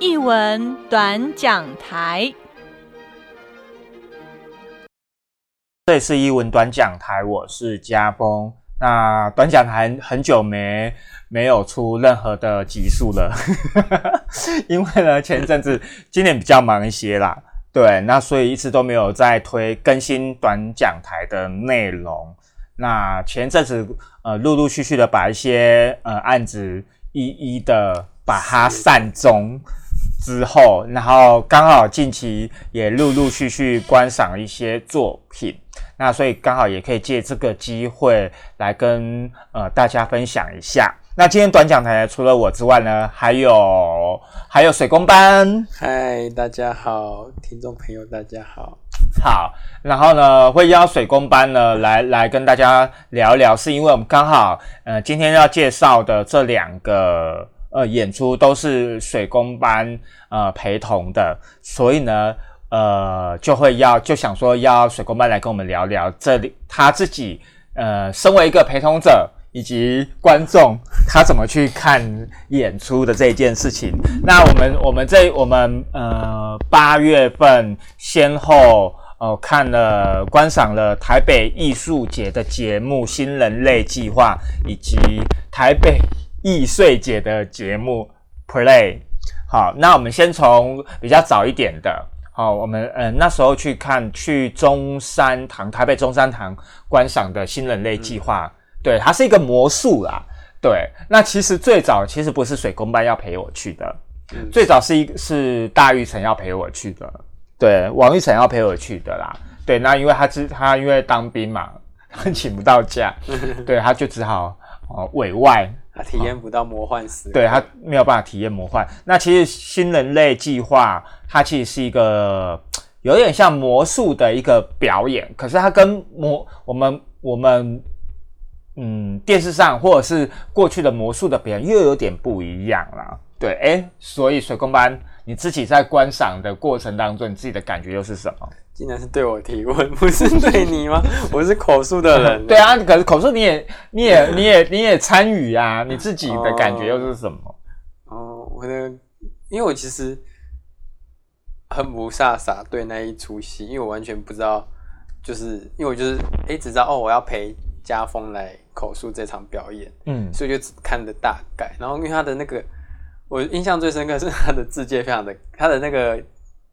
译文短讲台，这里是译文短讲台，我是家峰。那短讲台很久没没有出任何的集数了，因为呢前一阵子今年比较忙一些啦，对，那所以一直都没有在推更新短讲台的内容。那前阵子呃陆陆续续的把一些呃案子一一的把它散中。之后，然后刚好近期也陆陆续续观赏一些作品，那所以刚好也可以借这个机会来跟呃大家分享一下。那今天短讲台除了我之外呢，还有还有水工班。嗨，大家好，听众朋友大家好。好，然后呢会邀水工班呢来来跟大家聊一聊，是因为我们刚好呃今天要介绍的这两个。呃，演出都是水工班呃陪同的，所以呢，呃，就会要就想说要水工班来跟我们聊聊这里他自己呃，身为一个陪同者以及观众，他怎么去看演出的这一件事情。那我们我们这我们呃八月份先后呃看了观赏了台北艺术节的节目《新人类计划》以及台北。易碎姐的节目 Play，好，那我们先从比较早一点的，好，我们呃那时候去看去中山堂台北中山堂观赏的新人类计划，对，它是一个魔术啦，对，那其实最早其实不是水工班要陪我去的，最早是一是大玉成要陪我去的，对，王玉成要陪我去的啦，对，那因为他是他因为当兵嘛，他请不到假，对，他就只好哦委外。他体验不到魔幻时，对他没有办法体验魔幻。那其实新人类计划，它其实是一个有点像魔术的一个表演，可是它跟魔我们我们嗯电视上或者是过去的魔术的表演又有点不一样啦。对，哎，所以水工班你自己在观赏的过程当中，你自己的感觉又是什么？竟然是对我提问，不是对你吗？我是口述的人。对啊，可是口述你也、你也、你也、你也参与啊，你自己的感觉又是什么？哦，我的，因为我其实很不飒飒对那一出戏，因为我完全不知道，就是因为我就是哎，只知道哦，我要陪家风来口述这场表演，嗯，所以就只看的大概。然后因为他的那个，我印象最深刻是他的字界非常的，他的那个。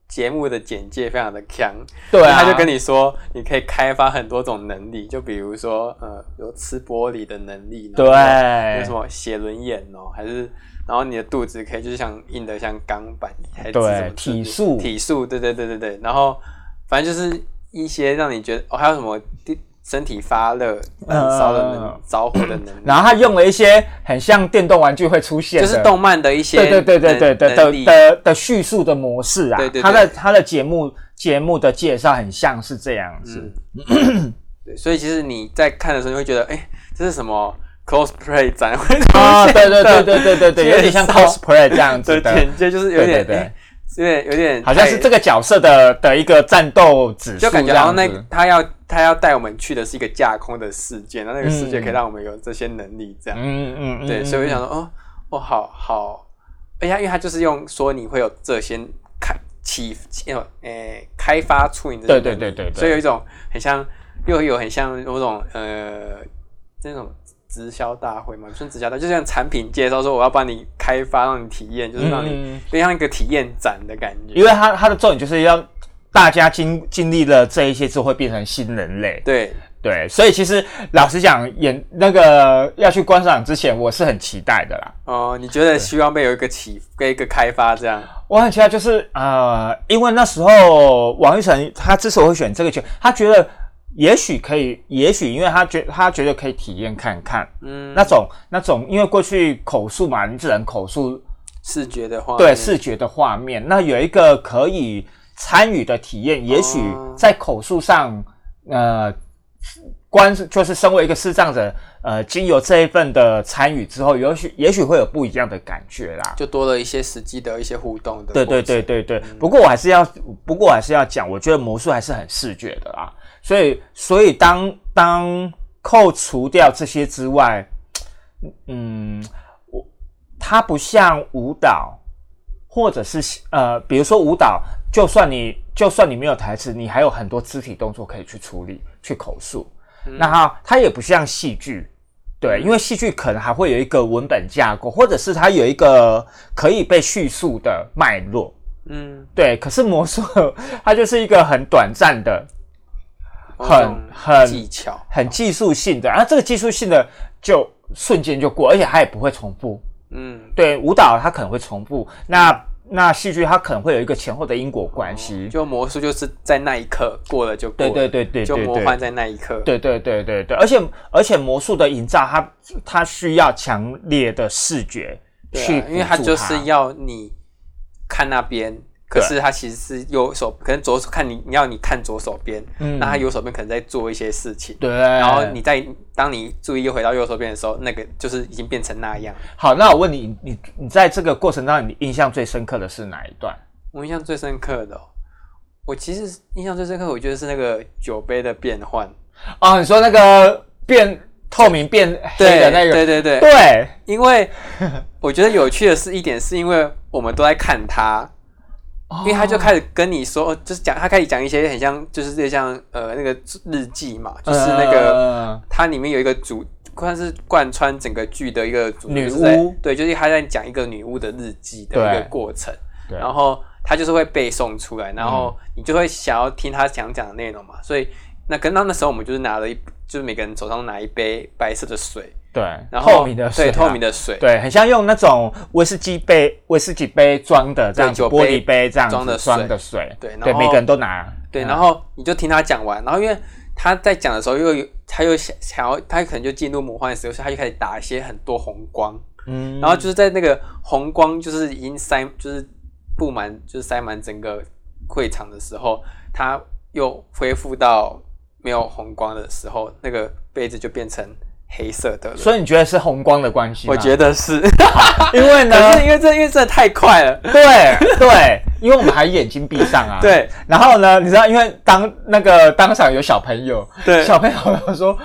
节目的简介非常的强，对，他就跟你说，你可以开发很多种能力，就比如说，呃，有吃玻璃的能力，对，有什么写轮眼哦，还是，然后你的肚子可以就是像硬的像钢板，还是对，体术，体术，对对对对对，然后反正就是一些让你觉得哦，还有什么？身体发热、烧的能着火的能力，然后他用了一些很像电动玩具会出现，就是动漫的一些，对对对对对的的的叙述的模式啊。对对，他的他的节目节目的介绍很像是这样子。对，所以其实你在看的时候，你会觉得，哎，这是什么 cosplay 展会啊？对对对对对对对，有点像 cosplay 这样子的，简介就是有点对。有点有点，好像是这个角色的的一个战斗指数，就感觉好像那他要他要带我们去的是一个架空的世界，那那个世界可以让我们有这些能力，这样，嗯嗯嗯，对，所以我就想说，哦哦，好好，哎呀，因为他就是用说你会有这些开启，呃，诶，开发出你的，对对对对，所以有一种很像，又有很像某种呃那种。直销大会嘛，算直销大，就像产品介绍说我要帮你开发，让你体验，就是让你就像一个体验展的感觉。因为他他的重点就是要大家经经历了这一些之后会变成新人类。对对，所以其实老实讲，演那个要去观赏之前，我是很期待的啦。哦，你觉得希望被有一个启跟一个开发这样？我很期待，就是呃，因为那时候王一晨他之所以会选这个球，他觉得。也许可以，也许因为他觉他觉得可以体验看看，嗯，那种那种，因为过去口述嘛，你只能口述视觉的画，对视觉的画面，那有一个可以参与的体验，也许在口述上，呃，观就是身为一个视障者，呃，经由这一份的参与之后，也许也许会有不一样的感觉啦，就多了一些实际的一些互动的，对对对对对。不过我还是要，不过我还是要讲，我觉得魔术还是很视觉的啊。所以，所以当当扣除掉这些之外，嗯，我它不像舞蹈，或者是呃，比如说舞蹈，就算你就算你没有台词，你还有很多肢体动作可以去处理、去口述。那它它也不像戏剧，对，因为戏剧可能还会有一个文本架构，或者是它有一个可以被叙述的脉络。嗯，对，可是魔术它就是一个很短暂的、很很技巧，很技术性的，然后这个技术性的就瞬间就过，而且它也不会重复。嗯，对，舞蹈它可能会重复，那那戏剧它可能会有一个前后的因果关系。就魔术就是在那一刻过了就过对了，对对对就魔幻在那一刻，对对对对对，而且而且魔术的营造，它它需要强烈的视觉去、因为它就是要你看那边，可是他其实是右手，可能左手看你，你要你看左手边，嗯那他右手边可能在做一些事情，对，然后你在当你注意又回到右手边的时候，那个就是已经变成那样。好，那我问你，你你在这个过程当中，你印象最深刻的是哪一段？我印象最深刻的哦、我其实印象最深刻，我觉得是那个酒杯的变换，哦，你说那个变透明变黑的那个，对对对，对因为我觉得有趣的是一点，是因为我们都在看他，因为他就开始跟你说，就是讲他开始讲一些很像，就是这像呃那个日记嘛，就是那个、呃它里面有一个主，算是贯穿整个剧的一个主女巫。对，就是他在讲一个女巫的日记的一个过程，对。然后他就是会背诵出来，然后嗯。你就会想要听他想讲的内容嘛，所以那跟到那时候我们就是拿了一，就是每个人手上拿一杯白色的水，对，然后透明的水对啊，透明的水，对，很像用那种威士忌杯、威士忌杯装的这样玻璃杯这样子装的的水，对然对，后每个人都拿，对，嗯。然后你就听他讲完，然后因为他在讲的时候又有他又想想要，他可能就进入魔幻的时候，所以他就开始打一些很多红光，嗯。然后就是在那个红光就是已经塞就是布满就是塞满整个会场的时候，他又恢复到没有红光的时候，那个杯子就变成黑色的了。所以你觉得是红光的关系？我觉得是，因为呢，可是因为这因为这太快了，对对，因为我们还眼睛闭上啊。对然后呢，你知道，因为当那个当场有小朋友，对小朋友说，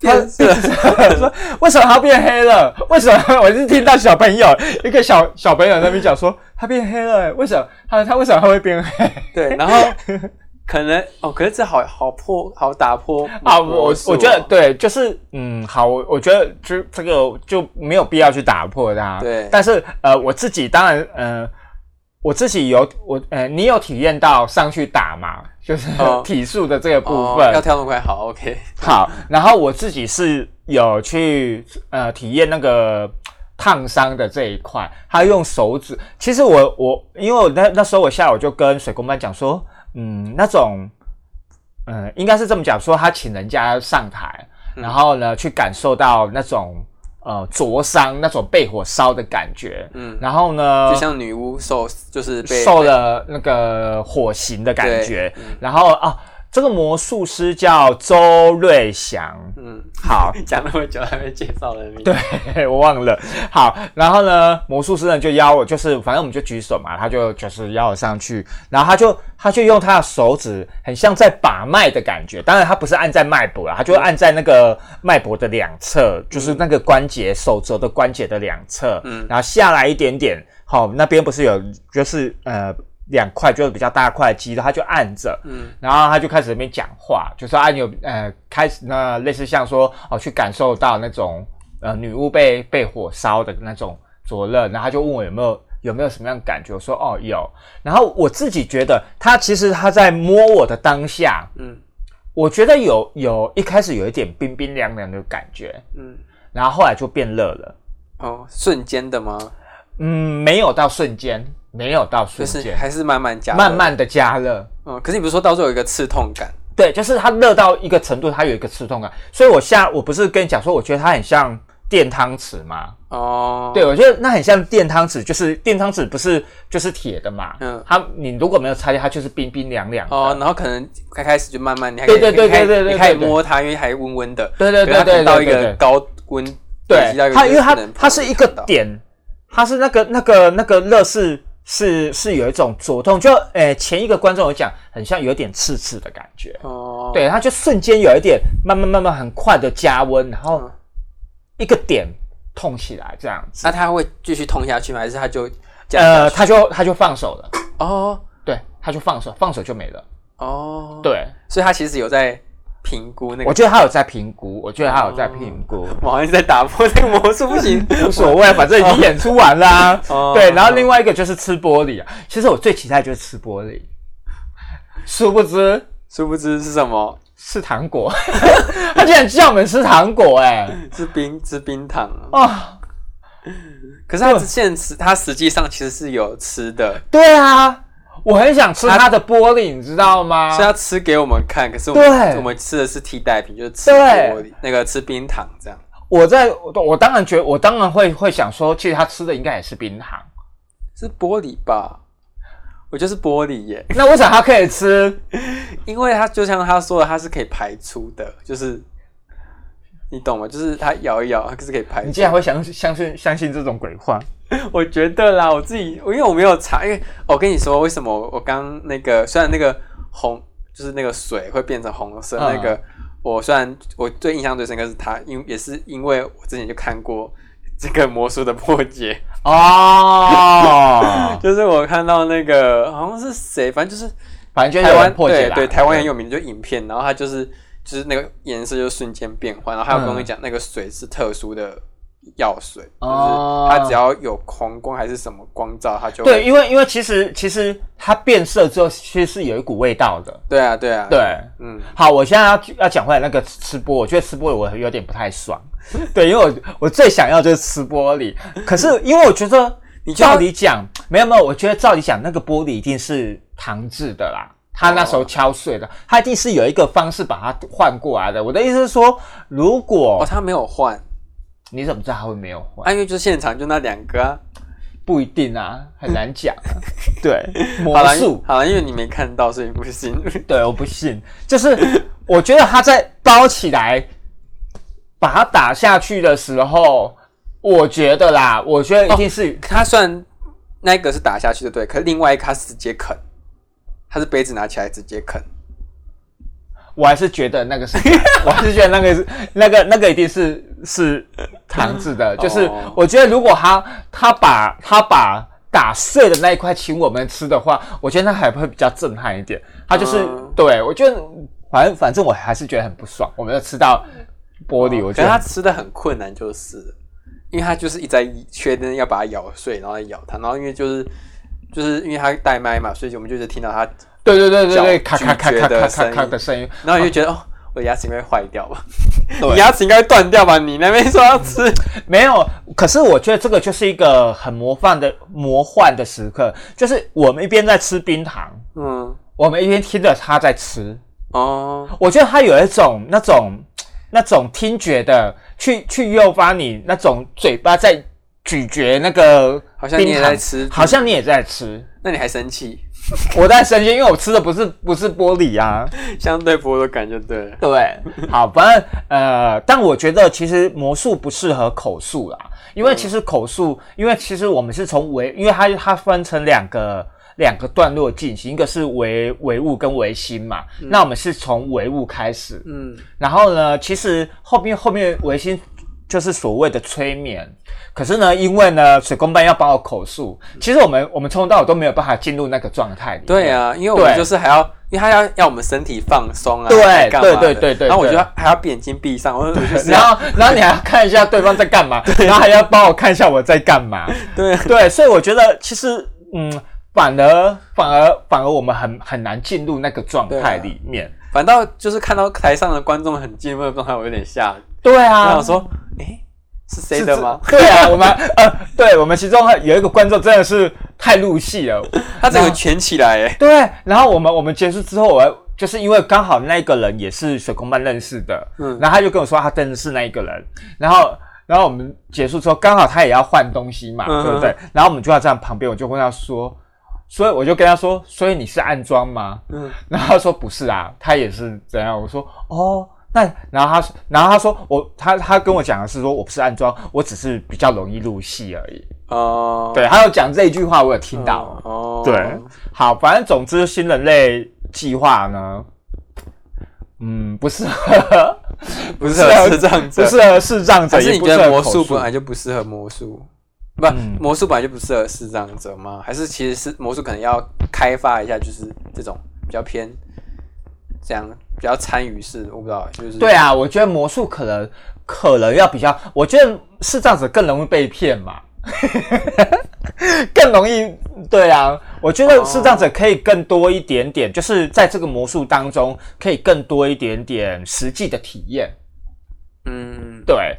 他说为什么他变黑了？为什么？我是听到小朋友一个小小朋友在那边讲说，他变黑了，为什么？他他为什么他会变黑？对，然后可能哦，可是这好好破好打破啊，我我我觉得哦对，就是嗯，好，我我觉得就这个就没有必要去打破它。对但是呃，我自己当然呃，我自己有我呃，你有体验到上去打嘛？就是、哦 体术的这个部哦分。要跳那么快，好 OK，好，然后我自己是有去呃体验那个烫伤的这一块，他用手指。其实我我因为我那那时候我下午就跟水工班讲说，嗯，那种嗯应该是这么讲说，他请人家上台，嗯然后呢去感受到那种呃灼伤、那种被火烧的感觉，嗯，然后呢就像女巫受就是被受了那个火刑的感觉。嗯，然后啊。这个魔术师叫周瑞祥，嗯，好，讲那么久还没介绍人名，对 我忘了。好，然后呢，魔术师呢就邀我，就是反正我们就举手嘛，他就就是邀我上去，然后他就他就用他的手指，很像在把脉的感觉。当然，他不是按在脉搏啊，他就按在那个脉搏的两侧，就是那个关节手肘的关节的两侧，嗯然后下来一点点，好，那边不是有就是呃。两块就是比较大块的肌肉，他就按着，嗯。然后他就开始在那边讲话，就说啊，你有呃开始那类似像说哦，去感受到那种呃女巫被被火烧的那种灼热，然后他就问我有没有有没有什么样的感觉，我说哦有，然后我自己觉得他其实他在摸我的当下，嗯。我觉得有有一开始有一点冰冰凉凉的感觉，嗯，然后后来就变热了，哦，瞬间的吗？嗯，没有到瞬间，没有到就是瞬间，还是慢慢加热，慢慢的加热，嗯，可是你不是说到时候有一个刺痛感？对，就是它热到一个程度，它有一个刺痛感。所以我下我不是跟你讲说，我觉得它很像电汤匙吗？哦，对，我觉得那很像电汤匙，就是电汤匙不是就是铁的嘛？嗯它你如果没有拆掉，它就是冰冰凉凉的。哦，然后可能开开始就慢慢，你还可以对对对你可以对对对你可以对对摸它，因为还温温的，对对对可是它可能到一对对对对个高温，累对它，因为它它是一个点，它是那个那个那个热是是是有一种灼痛，就诶前一个观众有讲，很像有点刺刺的感觉。哦，对，它就瞬间有一点慢慢慢慢很快的加温，然后嗯一个点痛起来这样子。那他会继续痛下去吗？还是他就呃，他就他就放手了，哦对，他就放手，放手就没了。哦，，对，所以他其实有在评估那个，我觉得他有在评估，我觉得他有在评估。我好像在打破这个魔术，不行，无所谓，反正已经演出完啦、哦对，然后另外一个就是吃玻璃啊。其实我最期待就是吃玻璃，殊不知殊不知是什么？是糖果。他竟然叫我们吃糖果、哎，吃冰吃冰糖啊。啊、可是他现实，他实际上其实是有吃的，对啊，我很想吃它的玻璃，你知道吗？是要吃给我们看。可是我们对我们吃的是替代品，就是吃玻璃那个吃冰糖这样。我在我我当然觉得，我当然会会想说，其实他吃的应该也是冰糖。是玻璃吧？我就是玻璃耶，那为什么他可以吃？因为它就像他说的，它是可以排出的，就是你懂吗？就是它摇一摇，它是可以拍你竟。然会相信相信相信这种鬼话？我觉得啦，我自己，因为我没有查，因为我跟你说，为什么我刚那个虽然那个红就是那个水会变成红色，嗯那个我虽然我最印象最深刻是它，因也是因为我之前就看过这个魔术的破解，哦，就是我看到那个好像是谁，反正就是反正就是台湾破解对对，台湾很有名的就影片，然后它就是就是那个颜色就瞬间变换，然后还有跟我嗯讲那个水是特殊的药水，哦就是它只要有红光还是什么光照，它就会对，因为因为其实其实它变色之后，其实是有一股味道的。对啊对啊，对，嗯，好，我现在要要讲回来那个吃播，我觉得吃玻璃我有点不太爽。对，因为我我最想要就是吃玻璃，可是 因为我觉得，你照理讲没有没有，我觉得照理讲那个玻璃一定是糖制的啦。他那时候敲碎的，他一定是有一个方式把它换过来的。我的意思是说，如果、哦，他没有换，你怎么知道他会没有换？啊，因为就现场就那两个啊。不一定啊，很难讲、啊。对，魔好了术，好了，因为你没看到，所以不信。对，我不信。就是我觉得他在包起来，把它打下去的时候，我觉得啦，我觉得一定是、他虽然那个是打下去的，对，可是另外一个他是直接啃，他是杯子拿起来直接啃。我还是觉得那个是，我还是觉得那个是那个那个一定是是糖制的。就是哦我觉得如果他他把他把打碎的那一块请我们吃的话，我觉得那还会比较震撼一点。他就是、嗯对我觉得反正反正我还是觉得很不爽。我没有吃到玻璃，我觉得他吃的很困难，就是因为他就是一直在确认要把它咬碎，然后再咬它，然后因为就是就是因为他带麦嘛，所以我们就是听到他，对对对对对，嚼咔咔咔咔咔咔的声音咔的声音。然后你就觉得、哦，我的牙齿应该会坏掉吧？你牙齿应该会断掉吧？你那边说要吃，没有，可是我觉得这个就是一个很魔幻的魔幻的时刻，就是我们一边在吃冰糖，嗯，我们一边听着他在吃，哦，我觉得他有一种那种那种听觉的，去去诱发你那种嘴巴在咀嚼那个好像你也在吃好像你也在吃。那你还生气？我在生气，因为我吃的不是不是玻璃啊。相对剥夺感觉对了。对，好，反正呃，但我觉得其实魔术不适合口述啦，因为其实口述，因为其实我们是从唯，因为它它分成两个两个段落进行，一个是唯唯物跟唯心嘛，那我们是从唯物开始，嗯，然后呢，其实后面后面唯心就是所谓的催眠，可是呢，因为呢水工班要帮我口述，其实我们我们从头到尾都没有办法进入那个状态里面。对啊，因为我们就是还要，因为他要要我们身体放松啊，对对对对对然后我就对要还要眼睛闭上，我就是 然后，然后你还要看一下对方在干嘛，然后还要帮我看一下我在干嘛。对对，所以我觉得其实，嗯，反而反而反而我们很很难进入那个状态里面。反倒就是看到台上的观众很进入的状态，我有点吓。对啊，我想说，诶，是谁的吗？对啊，我们呃，对我们其中有一个观众真的是太入戏了。他整个蜷起来，哎，对，然后我们我们结束之后，我就是因为刚好那个人也是水工班认识的，嗯然后他就跟我说他真的是那一个人，然后然后我们结束之后，刚好他也要换东西嘛，嗯对不对？然后我们就要站旁边，我就问他说，所以我就跟他说，所以你是暗装吗？嗯，然后他说不是啊，他也是怎样？我说哦。那然后他说，然后他说我他他跟我讲的是说我不是暗装，我只是比较容易入戏而已。哦，对，他有讲这一句话，我有听到。哦，对，好，反正总之新人类计划呢，嗯，不适合，不适合视障者，不适合视障者，还是你觉得魔术本来就不适合魔术？不，嗯。魔术本来就不适合视障者吗？还是其实是魔术可能要开发一下，就是这种比较偏这样比较参与式，我不知道，就是对啊，我觉得魔术可能可能要比较，我觉得是这样子更容易被骗嘛，更容易对啊，我觉得是这样子可以更多一点点，就是在这个魔术当中可以更多一点点实际的体验，嗯，对，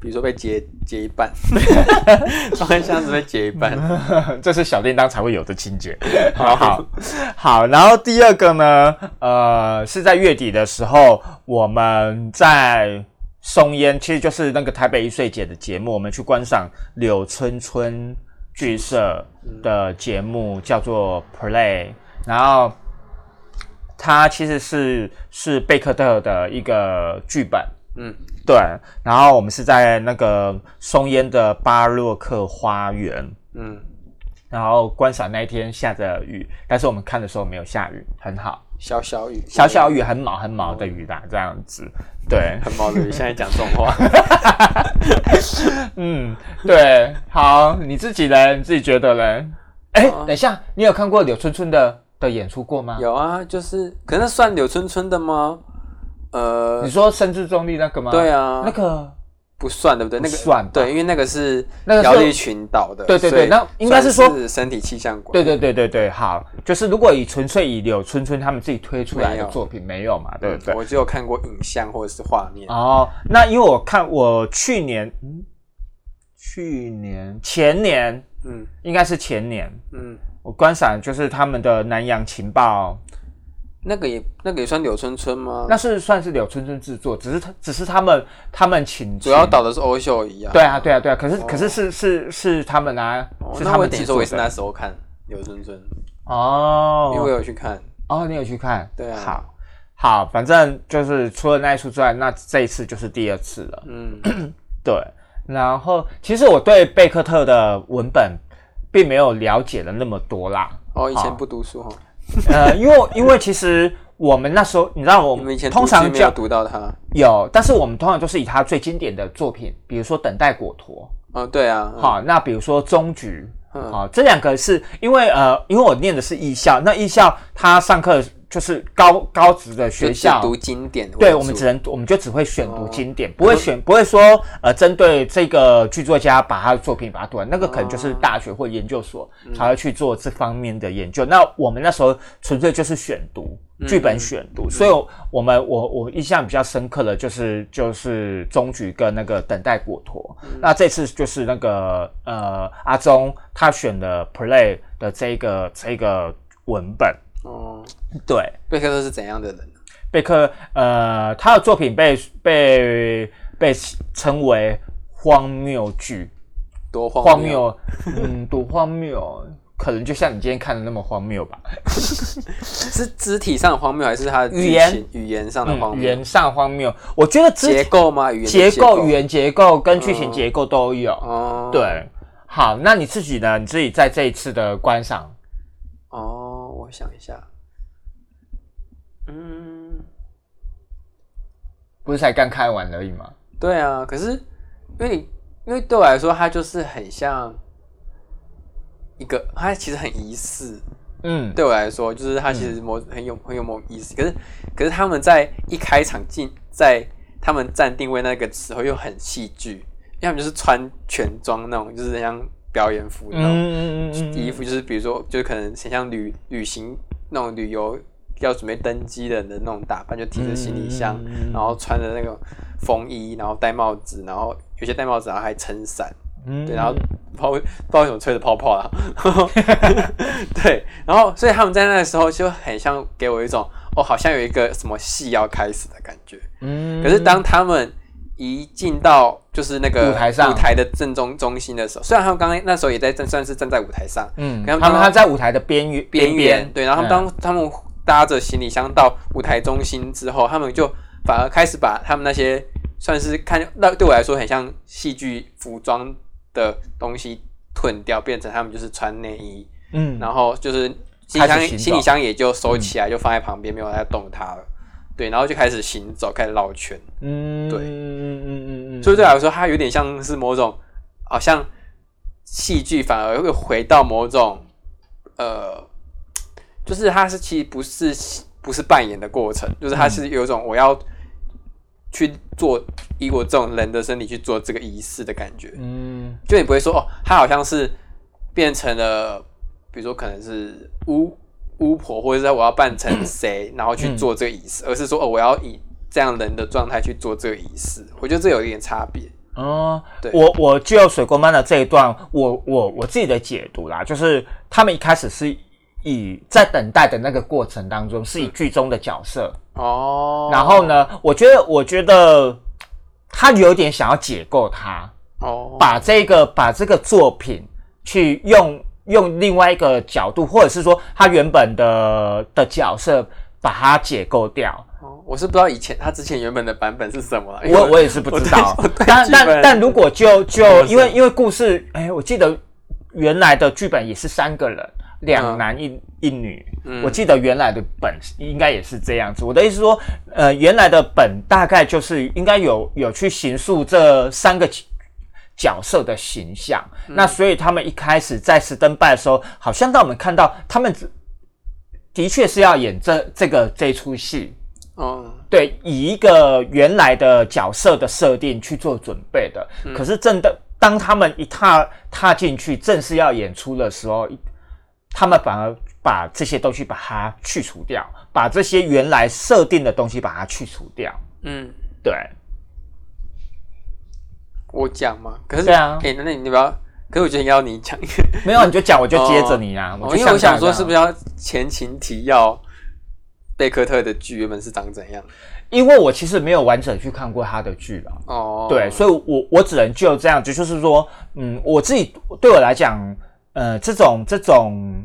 比如说被截截一半，装在箱子被截一半，这是小叮当才会有的情节。好好。好，然后第二个呢，呃，是在月底的时候，我们在松烟，其实就是那个台北一岁节的节目，我们去观赏柳春春剧社的节目，叫做 Play，然后它其实是是贝克特的一个剧本。嗯，对，然后我们是在那个松烟的巴洛克花园，嗯，然后观赏那一天下着雨，但是我们看的时候没有下雨，很好，小小雨，小小雨很毛很毛的雨啦，这样子，对，很毛的雨，现在讲这种话，嗯，对，好，你自己呢？你自己觉得呢？哎、啊等一下，你有看过柳春春的的演出过吗？有啊，就是，可是那算柳春春的吗？呃你，说生之中立那个吗？对啊。那个，不算对不对？那个算吧。对，因为那个是那个是群岛的，对对对那应该是说是身体气象馆，对对对对对，好，就是如果以纯粹以柳春春他们自己推出来的作品，没有嘛，对不对？我只有看过影像或者是画面，哦，那因为我看我去年，嗯，去年？前年？嗯。应该是前年，嗯，我观赏就是他们的南洋情报，那个也那个也算柳春春吗？那是算是柳春春制作，只是他只是他们他们请主要请导的是欧秀一啊，对啊对啊对啊，可是、可是是是是他们啊，哦，是他们制作的也是那时候看柳春春，哦，因为我有去看，哦你有去看，对啊。好。好，反正就是除了那一出之外，那这一次就是第二次了。嗯，对，然后其实我对贝克特的文本并没有了解的那么多啦。哦，以前不读书哈，呃，因为因为其实我们那时候，你知道我们以前通常教读到他，有，但是我们通常都是以他最经典的作品，比如说《等待果陀》，哦，对啊，嗯。好，那比如说《终局》，嗯。好，这两个是因为呃，因为我念的是艺校，那艺校他上课就是高高职的学校，读经典，对，我们只能我们就只会选读哦经典，不会选不会说呃针对这个剧作家把他的作品把它读完，那个可能就是大学或研究所才会去做这方面的研究。那我们那时候纯粹就是选读剧本选读，所以我们我我印象比较深刻的就是就是中局跟那个等待果陀。那这次就是那个呃阿忠他选的 play 的这个这个文本，哦，对。贝克特是怎样的人？贝克，呃，他的作品被被被称为荒谬剧，多荒荒谬，嗯，多荒谬，可能就像你今天看的那么荒谬吧。是肢体上的荒谬，还是他语言情语言上的荒嗯，语？言上荒谬，我觉得肢结构吗？语言的结构、语言结构跟剧情结构都有。哦，对，好，那你自己呢？你自己在这一次的观赏，哦，我想一下，嗯，不是才刚开完而已吗？对啊，可是因为你因为对我来说，它就是很像一个，它其实很仪式。嗯，对我来说，就是它其实某很有很有某意思。可是可是他们在一开场进在他们站定位那个时候又很戏剧，因为他们就是穿全装那种，就是很像表演服那种。嗯嗯嗯嗯。衣服，就是比如说，就是可能很像旅旅行那种旅游要准备登机的人的那种打扮，就提着行李箱，然后穿着那个风衣，然后戴帽子，然后有些戴帽子，然后还撑伞，嗯。对，然后不知道为不知道为什么吹着泡泡啦，对，然后所以他们在那个时候就很像给我一种哦，好像有一个什么戏要开始的感觉。嗯。可是当他们一进到就是那个舞台上。舞台的正中中心的时候，虽然他们刚刚那时候也在站，算是站在舞台上，嗯，跟他们他们他在舞台的边缘边边缘，对，然后当他们搭着行李箱到舞台中心之后，他们就反而开始把他们那些算是看那对我来说很像戏剧服装的东西吞掉，变成他们就是穿内衣，嗯，然后就是行李箱行李箱也就收起来，就放在旁边，没有再动它了。对，然后就开始行走，开始绕圈。嗯，对嗯嗯嗯嗯嗯，所以对我来说，它有点像是某种好像戏剧反而会回到某种呃，就是它是其实不是不是扮演的过程，就是它是有一种我要去做以我这种人的身体去做这个仪式的感觉。嗯就你不会说哦，它好像是变成了，比如说可能是巫巫婆，或者是我要扮成谁，然后去做这个仪式，而是说哦，我要以这样人的状态去做这个仪式。我觉得这有一点差别。哦，对。我我就水光班的这一段，我我我自己的解读啦，就是他们一开始是以在等待的那个过程当中，是以剧中的角色，哦，然后呢，我觉得我觉得他有点想要解构他，哦，把这个把这个作品去用用另外一个角度，或者是说他原本的的角色把它解构掉。哦我是不知道以前他之前原本的版本是什么我我也是不知道但但但如果就就因为因为故事，哎，我记得原来的剧本也是三个人，两男一、一女。嗯我记得原来的本应该也是这样子。我的意思说，呃，原来的本大概就是应该有有去形塑这三个角角色的形象。嗯那所以他们一开始在斯登拜的时候，好像让我们看到他们的确是要演这这个这出戏。哦，对，以一个原来的角色的设定去做准备的。可是真的，当他们一踏踏进去，正式要演出的时候，他们反而把这些东西把它去除掉，把这些原来设定的东西把它去除掉。嗯，对，我讲嘛，可是对啊哎、那那你不要，可是我觉得应该要你讲，没有你就讲，我就接着你啊。哦就因为我想说，是不是？要前情提要贝克特的剧原本是长怎样？因为我其实没有完整去看过他的剧了。哦，对，所以我我只能就这样子，就是说，嗯，我自己对我来讲，呃，这种这种，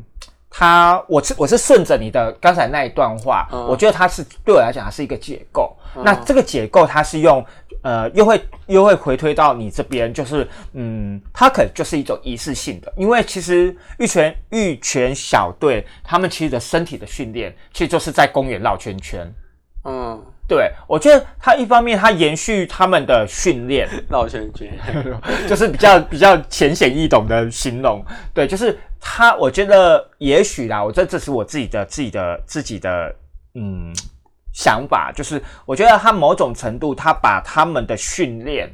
他我是我是顺着你的刚才那一段话，嗯我觉得他是对我来讲，它是一个解构。嗯那这个解构，它是用呃，又会又会回推到你这边，就是嗯，它可能就是一种仪式性的，因为其实玉泉玉泉小队他们其实的身体的训练，其实就是在公园绕圈圈。嗯，对，我觉得它一方面它延续他们的训练，绕圈圈，就是比较比较浅显易懂的形容。对，就是他，我觉得也许啦，我这这是我自己的自己的自己的嗯想法，就是我觉得他某种程度，他把他们的训练，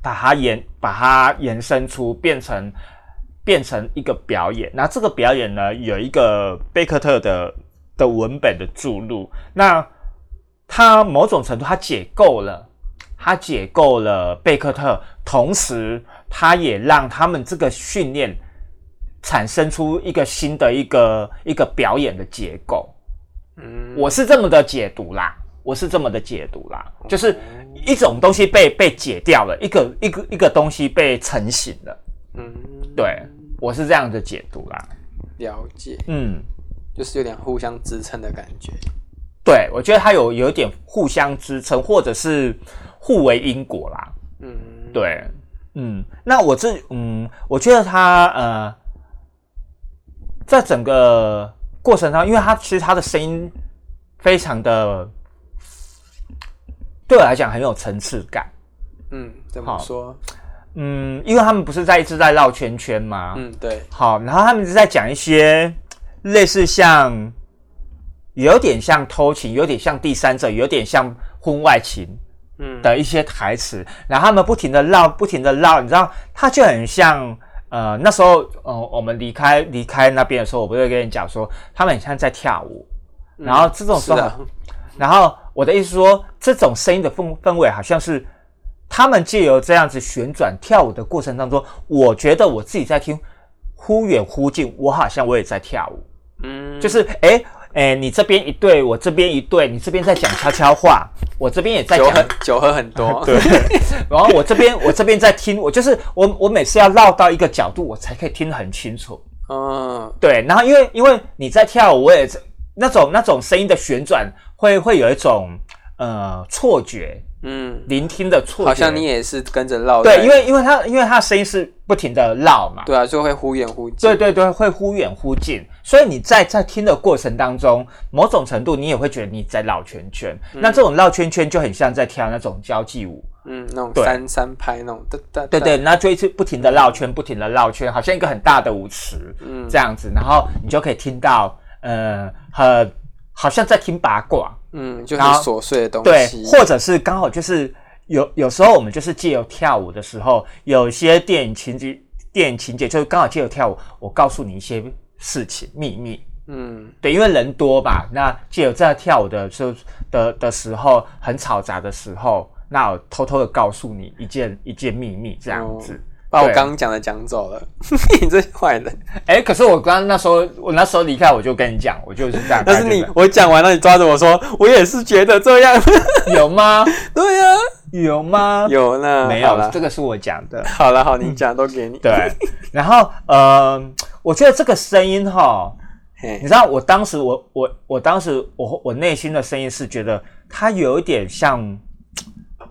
把它延把它延伸出变成变成一个表演。那这个表演呢，有一个贝克特的的文本的注入，那他某种程度他解构了。他解构了贝克特，同时他也让他们这个训练产生出一个新的一个一个表演的结构。嗯，我是这么的解读啦，我是这么的解读啦，就是一种东西被被解掉了，一个一个一个东西被成型了。嗯，对，我是这样的解读啦。了解，嗯，就是有点互相支撑的感觉。对，我觉得它有有一点互相支撑，或者是互为因果啦。嗯，对，嗯，那我这嗯，我觉得它呃，在整个过程当中，因为他其实他的声音非常的，对我来讲很有层次感。嗯，怎么好说？嗯，因为他们不是在一直在绕圈圈吗？嗯，对，好，然后他们一直在讲一些类似像，有点像偷情，有点像第三者，有点像婚外情。嗯，的一些台词，然后他们不停的绕，不停的绕，你知道，他就很像，呃，那时候，呃，我们离开离开那边的时候，我不是跟你讲说，他们很像在跳舞，然后这种时候，啊，然后我的意思说，这种声音的氛氛围好像是他们借由这样子旋转跳舞的过程当中，我觉得我自己在听，忽远忽近，我好像我也在跳舞，嗯，就是诶诶，你这边一对，我这边一对，你这边在讲悄悄话，我这边也在讲酒喝很多，对，然后我这边我这边在听，我就是我我每次要绕到一个角度，我才可以听得很清楚。嗯，对，然后因为因为你在跳舞，我也是那种那种声音的旋转，会会有一种呃错觉，嗯，聆听的错觉。好像你也是跟着绕，对，因为因为它因为它的声音是不停的绕嘛，对啊，就会忽远忽近。对对对，会忽远忽近，所以你在在听的过程当中，某种程度你也会觉得你在绕圈圈。那这种绕圈圈就很像在跳那种交际舞，嗯，那种三三拍那种，对对对对，，那就一直不停的绕圈，不停的绕圈，好像一个很大的舞池嗯。这样子，然后你就可以听到，呃，很好像在听八卦，嗯，就很然后琐碎的东西对西，，或者是刚好就是有有时候我们就是借由跳舞的时候，有些电影情节，电影情节就是刚好借由跳舞，我告诉你一些事情秘密。嗯对，因为人多吧，那借由在跳舞的时候的的时候，很嘈杂的时候，那我偷偷的告诉你一件一件秘密，这样子。把我刚刚讲的讲走了，你这坏人。哎、可是我刚刚那时候，我那时候离开，我就跟你讲，我就是这样。但是你我讲完了，你抓着我说，我也是觉得这样。有吗？对呀、有吗？有呢，没有？了这个是我讲的。好了，好，你讲都给你。对，然后呃，我觉得这个声音哈，你，知道，我当时我我我当时我我内心的声音是觉得它有一点像，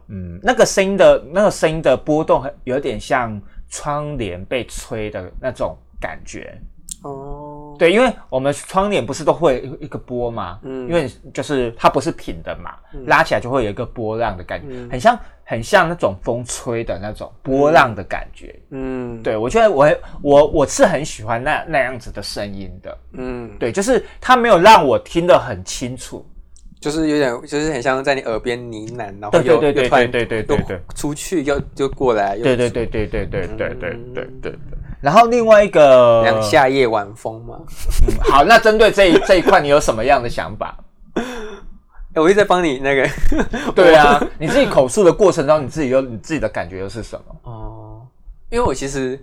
嗯，那个声音的那个声音的波动很有点像窗帘被吹的那种感觉。哦，对，因为我们窗帘不是都会有一个波嘛，嗯。因为就是它不是平的嘛，拉起来就会有一个波浪的感觉，嗯。很像很像那种风吹的那种波浪的感觉。嗯，，对我觉得我我我是很喜欢那那样子的声音的，嗯，对，就是它没有让我听得很清楚，就是有点，就是很像在你耳边呢喃，然后又又突然对对对对又出去又又过来，又对对对对对对对对对嗯对。然后另外一个，像夏夜晚风嘛。嗯好，那针对这一这一块，你有什么样的想法？哎，我一直在帮你那个。对啊，你自己口述的过程中，你自己又你自己的感觉又是什么？哦，因为我其实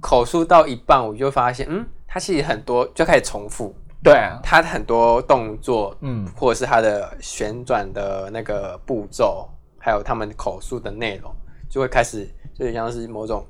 口述到一半，我就发现，嗯，它其实很多就开始重复，对啊，它很多动作，嗯。或者是他的旋转的那个步骤，还有他们口述的内容，就会开始就有点像是某种，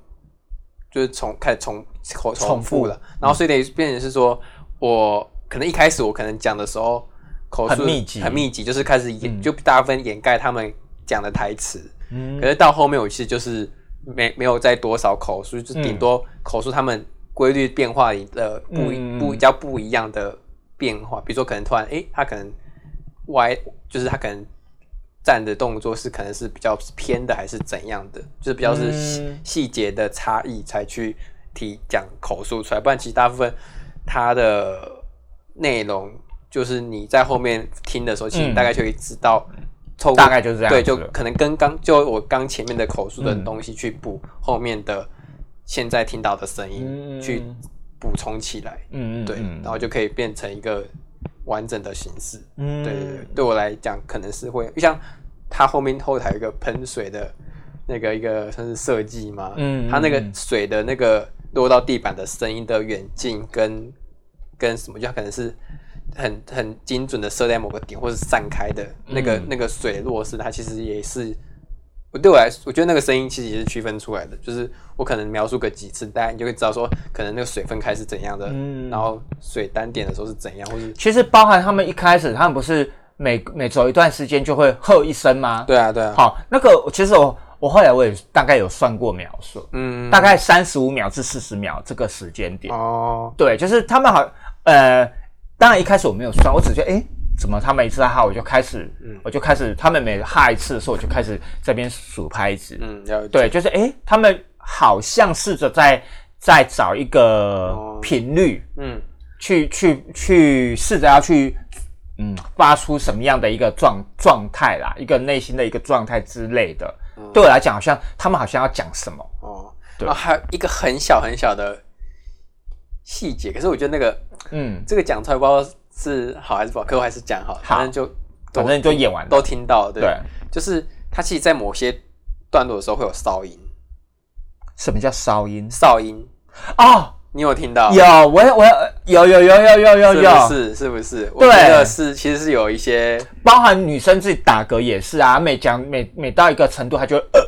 就是重开始重口重重复复。了，然后所以等于变成是说，我可能一开始我可能讲的时候口述很密集。很密集，就是开始掩、嗯就大部分掩盖他们讲的台词，嗯。可是到后面我其实就是没没有再多少口述，就顶多口述他们规律变化里的不一、不比较不一样的变化，比如说可能突然诶，他可能歪，就是他可能站的动作是可能是比较偏的还是怎样的，就是比较是细嗯。细节的差异才去提讲口述出来，不然其实大部分它的内容就是你在后面听的时候，其实嗯大概就可以知道。大概就是这样对，就可能跟刚就我刚前面的口述的嗯。东西去补后面的现在听到的声音，嗯去补充起来，对，嗯嗯对然后就可以变成一个完整的形式。嗯对对对，对我来讲可能是会就像它后面后台有一个喷水的那个一个算是设计嘛，嗯它那个嗯水的那个落到地板的声音的远近跟跟什么，就它可能是很很精准的设在某个点，或是散开的那个、嗯那个水落是它其实也是。我对我来说，我觉得那个声音其实也是区分出来的，就是我可能描述个几次，大家你就会知道说，可能那个水分开是怎样的，嗯然后水单点的时候是怎样，或是其实包含他们一开始，他们不是每每走一段时间就会喝一声吗？对啊对啊，好，那个其实我我后来我也大概有算过秒数，嗯，大概三十五秒至四十秒这个时间点。哦，对，就是他们好，呃，当然一开始我没有算，我只觉得，哎，怎么他们一次哈，我就开始，嗯。我就开始，他们每哈一次的时候，我就开始这边数拍子。嗯，对，就是哎，诶他们好像试着在在找一个哦。频率，嗯。去去去试着要去，嗯，发出什么样的一个状状态啦，一个内心的一个状态之类的。对我来讲，好像他们好像要讲什么，哦，对。还有一个很小很小的细节，可是我觉得那个嗯，这个讲出来不知道是好还是不好，可我还是讲好反正就反正就演完了。都听到了，对，对。就是它其实，在某些段落的时候会有哨音，什么叫噪音？哨音，哦，你有听到？有，我我有有有有有有。是有不，是？是不是？我对觉得是，其实是有一些，包含女生自己打嗝也是啊，每讲每每到一个程度，她就呃，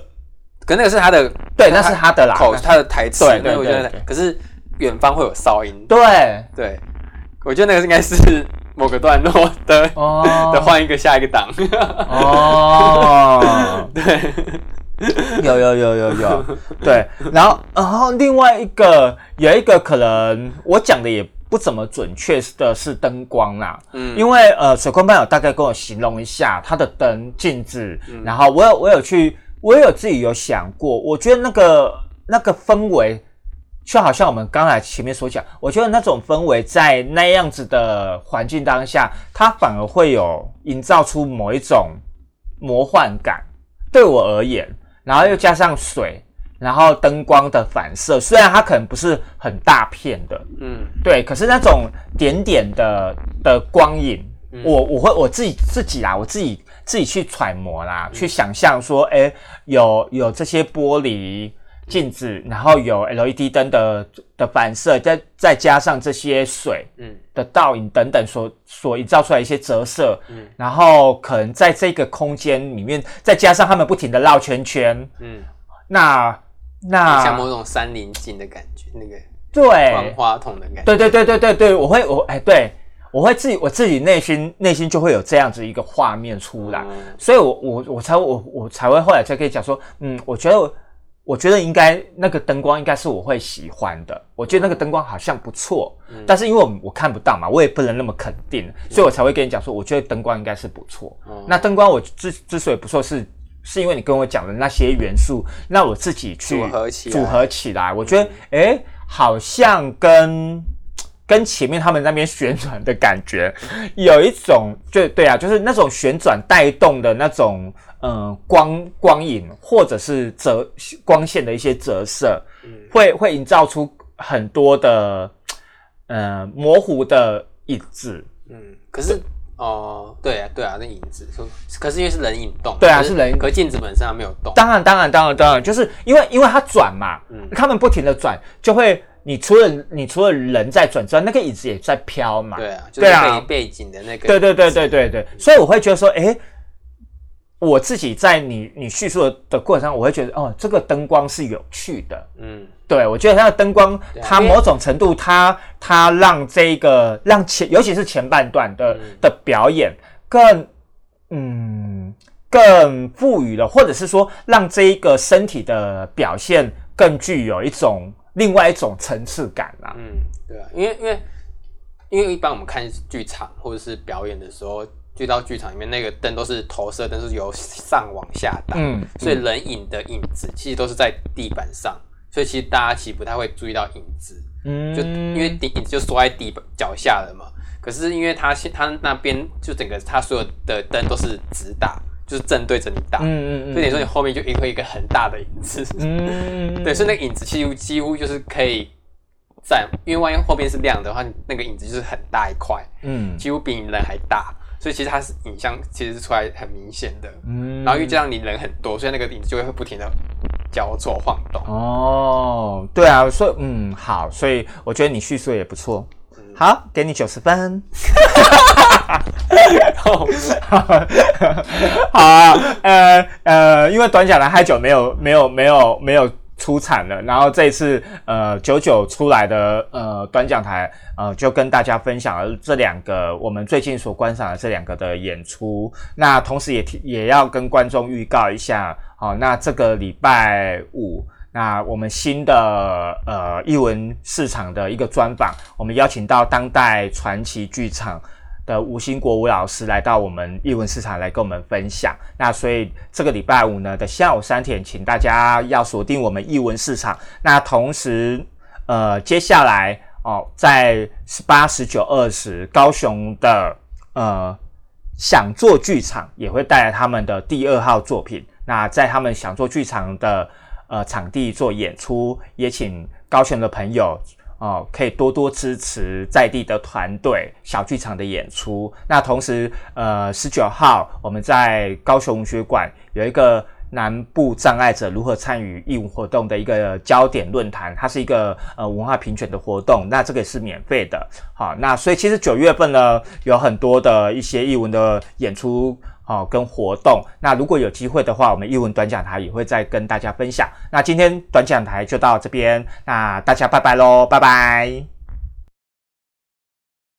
可那个是他的对，那是她的啦，口，那他的台词，对对对对，可是远方会有哨音，对。对，我觉得那个应该是 某个段落的哦。的换一个下一个档，哦，对，有有有有有，对，然后然后另外一个有一个可能我讲的也不怎么准确的是灯光啦，嗯。因为呃，水工班有大概跟我形容一下它的灯镜子，然后我有我有去，我有自己有想过，我觉得那个那个氛围，就好像我们刚才前面所讲，我觉得那种氛围在那样子的环境当下，它反而会有营造出某一种魔幻感，对我而言，然后又加上水。然后灯光的反射，虽然它可能不是很大片的，嗯对，可是那种点点的的光影，我我会我自己自己啦，我自己自己去揣摩啦，去想象说，哎，有有这些玻璃镜子，然后有 LED 灯的的反射，再再加上这些水嗯。的倒影等等所所营造出来一些折射，嗯。然后可能在这个空间里面，再加上他们不停的绕圈圈，嗯，那那像某种山林镜的感觉，那个对。万花筒的感觉。对对对对对对，我会我哎对，我会自己我自己内心内心就会有这样子一个画面出来，嗯所以我我我才我我才会后来才可以讲说，嗯，我觉得我觉得应该那个灯光应该是我会喜欢的，我觉得那个灯光好像不错，嗯。但是因为我我看不到嘛，我也不能那么肯定，所以我才会跟你讲说，我觉得灯光应该是不错。嗯那灯光我之之所以不错是。是因为你跟我讲的那些元素，那我自己去组合起来。组合起来，我觉得诶，好像跟跟前面他们那边旋转的感觉有一种，就对啊，就是那种旋转带动的那种，嗯、光光影或者是折光线的一些折射，会会营造出很多的，呃，模糊的影子。嗯，可是哦，对啊，对啊，那影子说，可是因为是人影动，对啊是人可是镜子本身它没有动，当然，当然，当然，当然，就是因为因为它转嘛，嗯。他们不停的转，就会你除了你除了人在转之外，那个椅子也在飘嘛。对啊，就是对啊。背背景的那个，对对对对对对，所以我会觉得说，诶，我自己在你你叙述的的过程中，我会觉得，哦，这个灯光是有趣的。嗯。对，我觉得它的灯光，它某种程度它，它让这个让前，尤其是前半段的、嗯。的表演更，嗯，更赋予了，或者是说让这一个身体的表现更具有一种另外一种层次感啦。嗯，对啊，因为因为因为一般我们看剧场或者是表演的时候，就到剧场里面那个灯都是投射灯，是由上往下打，嗯，所以人影的影子其实都是在地板上，所以其实大家其实不太会注意到影子，嗯就因为底影子就缩在地板脚下了嘛。可是因为他现他那边就整个他所有的灯都是直打，就是正对着你打，嗯嗯嗯，所以你说你后面就一个一个很大的影子，嗯，对，所以那个影子几乎几乎就是可以在，因为万一后面是亮的话，那个影子就是很大一块，嗯。几乎比你人还大，所以其实它是影像其实是出来很明显的。嗯。然后因为加上你人很多，所以那个影子就会不停的交错晃动。哦，对啊，所以嗯好，所以我觉得你叙述也不错。好，给你九十分。好啊，呃呃，因为短讲的太久没有没有没有没有出产了，然后这一次呃九九出来的呃短讲台呃就跟大家分享了这两个我们最近所观赏的这两个的演出，那同时也提也要跟观众预告一下，好、那这个礼拜五。那我们新的呃艺文市场的一个专访，我们邀请到当代传奇剧场的吴兴国吴老师来到我们艺文市场来跟我们分享。那所以这个礼拜五呢的下午三点，请大家要锁定我们艺文市场。那同时，呃，接下来哦，在十八、十九、二十，高雄的呃想做剧场也会带来他们的第二号作品。那在他们想做剧场的呃场地做演出，也请高雄的朋友哦、可以多多支持在地的团队小剧场的演出。那同时，呃，十九号我们在高雄文学馆有一个南部障碍者如何参与义务活动的一个焦点论坛，它是一个呃文化评选的活动，那这个也是免费的。好，那所以其实九月份呢，有很多的一些艺文的演出。哦、跟活动，那如果有机会的话，我们译文短讲台也会再跟大家分享。那今天短讲台就到这边，那大家拜拜喽，拜拜。